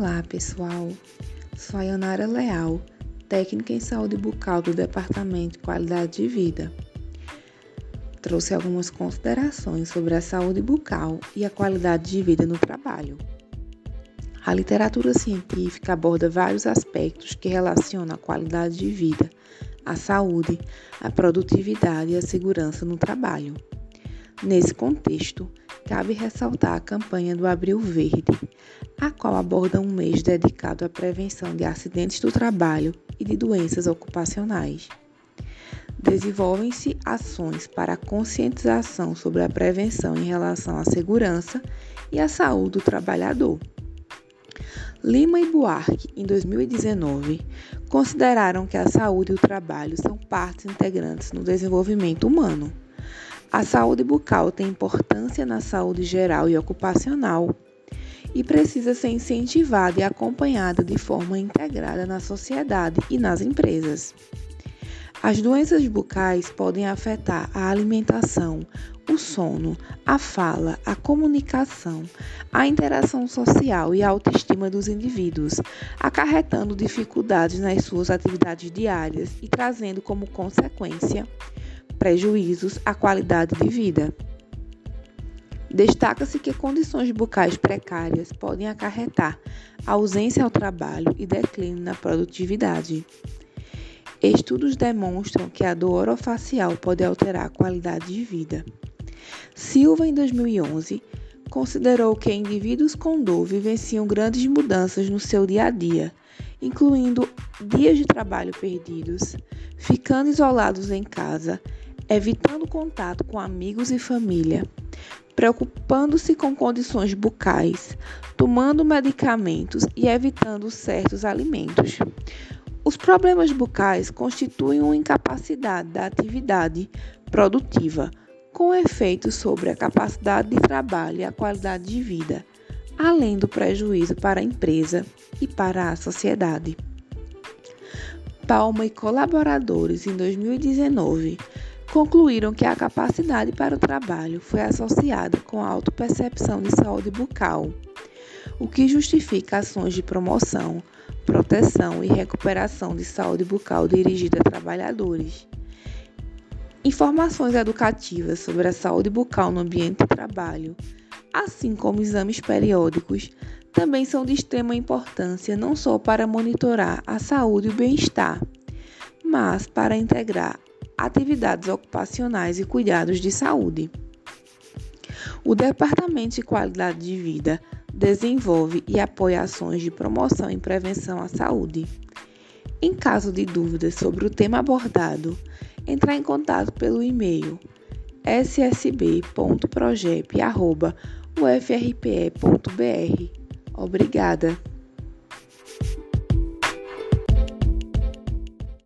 Olá, pessoal. Sou a Yanara Leal, técnica em saúde bucal do Departamento de Qualidade de Vida. Trouxe algumas considerações sobre a saúde bucal e a qualidade de vida no trabalho. A literatura científica aborda vários aspectos que relacionam a qualidade de vida, a saúde, a produtividade e a segurança no trabalho. Nesse contexto, cabe ressaltar a campanha do Abril Verde, a qual aborda um mês dedicado à prevenção de acidentes do trabalho e de doenças ocupacionais. Desenvolvem-se ações para a conscientização sobre a prevenção em relação à segurança e à saúde do trabalhador. Lima e Buarque, em 2019, consideraram que a saúde e o trabalho são partes integrantes no desenvolvimento humano. A saúde bucal tem importância na saúde geral e ocupacional e precisa ser incentivada e acompanhada de forma integrada na sociedade e nas empresas. As doenças bucais podem afetar a alimentação, o sono, a fala, a comunicação, a interação social e a autoestima dos indivíduos, acarretando dificuldades nas suas atividades diárias e trazendo como consequência prejuízos à qualidade de vida. Destaca-se que condições bucais precárias podem acarretar ausência ao trabalho e declínio na produtividade. Estudos demonstram que a dor orofacial pode alterar a qualidade de vida. Silva, em 2011, considerou que indivíduos com dor vivenciam grandes mudanças no seu dia a dia, incluindo dias de trabalho perdidos, ficando isolados em casa, evitando contato com amigos e família, preocupando-se com condições bucais, tomando medicamentos e evitando certos alimentos. Os problemas bucais constituem uma incapacidade da atividade produtiva, com efeitos sobre a capacidade de trabalho e a qualidade de vida, além do prejuízo para a empresa e para a sociedade. Palma e colaboradores, em 2019, concluíram que a capacidade para o trabalho foi associada com a autopercepção de saúde bucal, o que justifica ações de promoção, proteção e recuperação de saúde bucal dirigida a trabalhadores. Informações educativas sobre a saúde bucal no ambiente de trabalho, assim como exames periódicos, também são de extrema importância não só para monitorar a saúde e o bem-estar, mas para integrar atividades ocupacionais e cuidados de saúde. O Departamento de Qualidade de Vida desenvolve e apoia ações de promoção e prevenção à saúde. Em caso de dúvidas sobre o tema abordado, entrar em contato pelo e-mail ssb.progep.ufrpe.br. Obrigada!